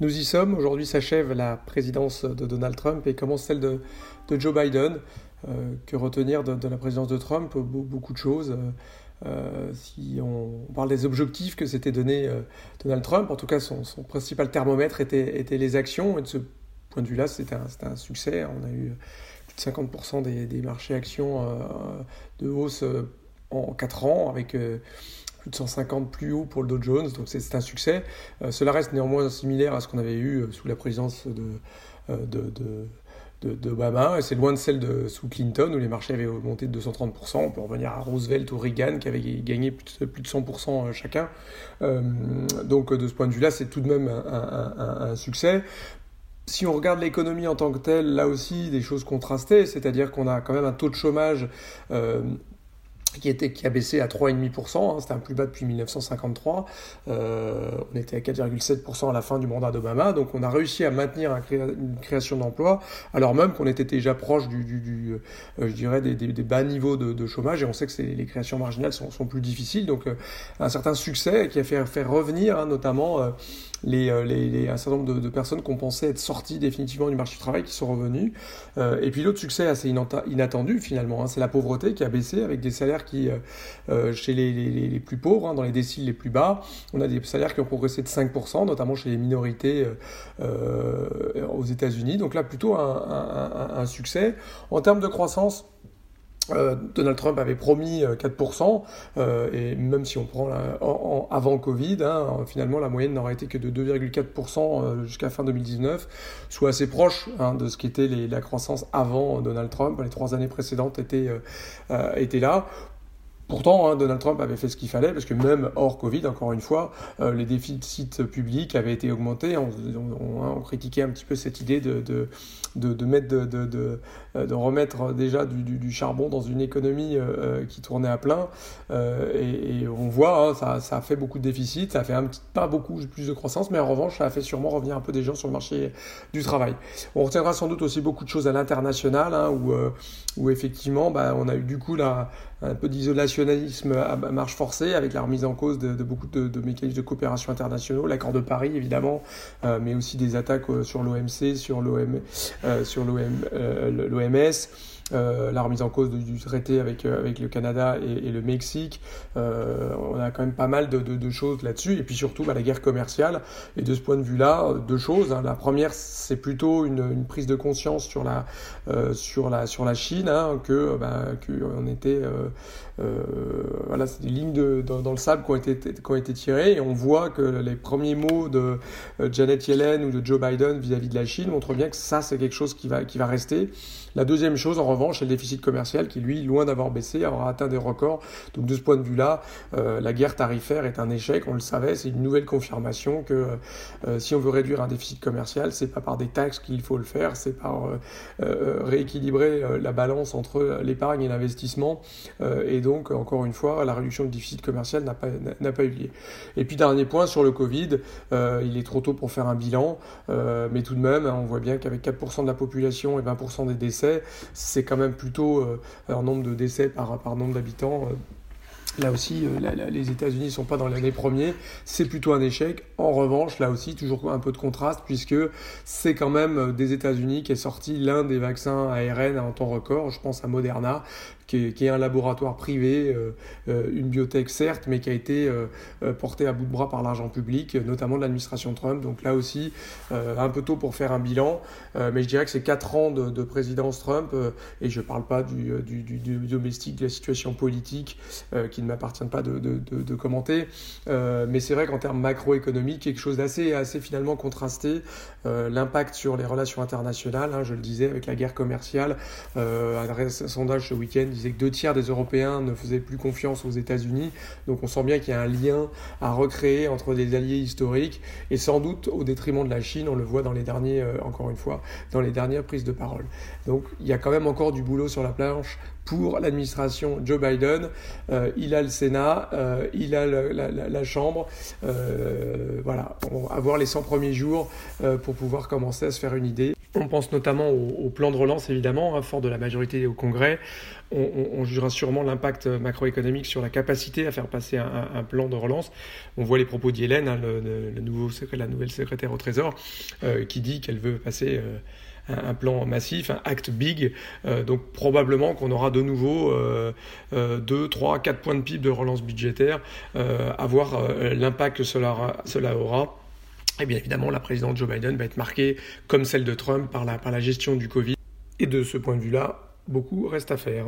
Nous y sommes. Aujourd'hui s'achève la présidence de Donald Trump et commence celle de, Joe Biden. Euh, que retenir de, la présidence de Trump? Beaucoup de choses. Euh, si on, parle des objectifs que s'était donné euh, Donald Trump, en tout cas son, principal thermomètre était, les actions. Et de ce point de vue-là, c'était un, succès. On a eu plus de 50% des, marchés actions de hausse en 4 ans avec plus de 150 plus haut pour le Dow Jones, donc c'est un succès. Euh, cela reste néanmoins similaire à ce qu'on avait eu euh, sous la présidence de, euh, de, et c'est loin de celle de sous Clinton où les marchés avaient augmenté de 230%. On peut revenir à Roosevelt ou Reagan qui avaient gagné plus de, plus de 100% chacun. donc de ce point de vue-là, c'est tout de même un, succès. Si on regarde l'économie en tant que telle, là aussi, des choses contrastées, c'est-à-dire qu'on a quand même un taux de chômage qui, était, qui a baissé à 3,5%, hein, c'était un plus bas depuis 1953, euh, on était à 4,7% à la fin du mandat d'Obama, donc on a réussi à maintenir une création d'emplois, alors même qu'on était déjà proche du, euh, je dirais, des, des, bas niveaux de, chômage, et on sait que les créations marginales sont, sont plus difficiles, donc euh, un certain succès qui a fait revenir hein, notamment les, les, un certain nombre de, personnes qu'on pensait être sorties définitivement du marché du travail qui sont revenues. et puis l'autre succès assez inattendu finalement, hein, c'est la pauvreté qui a baissé avec des salaires euh, euh, chez les, plus pauvres, hein, dans les déciles les plus bas, on a des salaires qui ont progressé de 5%, notamment chez les minorités euh, aux États-Unis. Donc là, plutôt un, succès. En termes de croissance, Donald Trump avait promis 4%, et même si on prend en, avant Covid, hein, finalement la moyenne n'aurait été que de 2,4% jusqu'à fin 2019, soit assez proche hein, de ce qu'était la croissance avant Donald Trump. Les trois années précédentes étaient, étaient là. Pourtant, hein, Donald Trump avait fait ce qu'il fallait, parce que même hors Covid, encore une fois, euh, les déficits publics avaient été augmentés. On, on, critiquait un petit peu cette idée de, de, de, de, euh, de, remettre déjà du, du, charbon dans une économie euh, qui tournait à plein. Et, on voit, hein, ça, ça, a fait beaucoup de déficits, ça a fait un petit, pas beaucoup plus de croissance, mais en revanche, ça a fait sûrement revenir un peu des gens sur le marché du travail. On retiendra sans doute aussi beaucoup de choses à l'international, hein, où, où effectivement, bah, on a eu du coup la, un peu d'isolationnisme à marche forcée avec la remise en cause de, beaucoup de, mécanismes de coopération internationaux, l'accord de Paris évidemment, euh, mais aussi des attaques euh, sur l'OMC, sur l'OM, euh, sur l'OMS. Euh, la remise en cause du, traité avec, euh, avec le Canada et, le Mexique. Euh, on a quand même pas mal de, de, choses là-dessus. Et puis surtout, bah, la guerre commerciale. Et de ce point de vue-là, deux choses. Hein. La première, c'est plutôt une, une, prise de conscience sur la, sur la, sur la Chine, hein, que, bah, que on était voilà, c'est des lignes de, dans, le sable qui ont, été, qui ont été tirées et on voit que les premiers mots de Janet Yellen ou de Joe Biden vis-à-vis de la Chine montrent bien que ça, c'est quelque chose qui va, qui va rester. La deuxième chose, en revanche, c'est le déficit commercial qui, lui, loin d'avoir baissé, aura atteint des records. Donc, de ce point de vue-là, euh, la guerre tarifaire est un échec. On le savait, c'est une nouvelle confirmation que si on veut réduire un déficit commercial, c'est pas par des taxes qu'il faut le faire, c'est par rééquilibrer la balance entre l'épargne et l'investissement. et donc, encore une fois, la réduction du déficit commercial n'a pas, n'a pas eu lieu. Et puis, dernier point sur le Covid, euh, il est trop tôt pour faire un bilan, euh, mais tout de même, on voit bien qu'avec 4% de la population et 20% des décès, c'est quand même plutôt euh, un nombre de décès par, nombre d'habitants. Là aussi, euh, les États-Unis ne sont pas dans l'année première, c'est plutôt un échec. En revanche, là aussi, toujours un peu de contraste, puisque c'est quand même euh, des États-Unis qui est sorti l'un des vaccins ARN en temps record, je pense à Moderna, qui est, un laboratoire privé, euh, une biotech certes, mais qui a été porté à bout de bras par l'argent public, notamment de l'administration Trump. Donc là aussi, un peu tôt pour faire un bilan, mais je dirais que c'est quatre ans de, présidence Trump, et je ne parle pas du, du, domestique, de la situation politique qui ne m'appartient pas de, de, commenter. Euh, mais c'est vrai qu'en termes macroéconomiques, quelque chose d'assez assez finalement contrasté. Euh, l'impact sur les relations internationales, hein, je le disais, avec la guerre commerciale. Euh, un, sondage ce week-end disait que deux tiers des Européens ne faisaient plus confiance aux États-Unis. Donc on sent bien qu'il y a un lien à recréer entre des alliés historiques et sans doute au détriment de la Chine. On le voit dans les derniers, encore une fois, dans les dernières prises de parole. Donc il y a quand même encore du boulot sur la planche pour l'administration Joe Biden. Euh, il a le Sénat, euh, il a la, Chambre. Euh, voilà, on va avoir les 100 premiers jours pour pouvoir commencer à se faire une idée. On pense notamment au, plan de relance, évidemment, hein, fort de la majorité au Congrès. On, jugera sûrement l'impact macroéconomique sur la capacité à faire passer un, plan de relance. On voit les propos d'Hélène, hein, la nouvelle secrétaire au Trésor, euh, qui dit qu'elle veut passer euh, un, plan massif, un acte big. Euh, donc probablement qu'on aura de nouveau 2, 3, 4 points de PIB de relance budgétaire, à voir l'impact que cela aura et eh bien évidemment, la présidente Joe Biden va être marquée, comme celle de Trump, par la, par la gestion du Covid. Et de ce point de vue-là, beaucoup reste à faire.